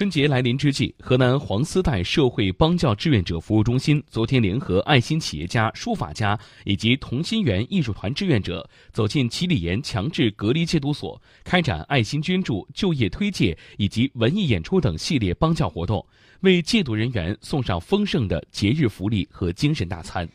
春节来临之际，河南黄丝带社会帮教志愿者服务中心昨天联合爱心企业家、书法家以及同心圆艺术团志愿者，走进七里岩强制隔离戒毒所，开展爱心捐助、就业推介以及文艺演出等系列帮教活动，为戒毒人员送上丰盛的节日福利和精神大餐。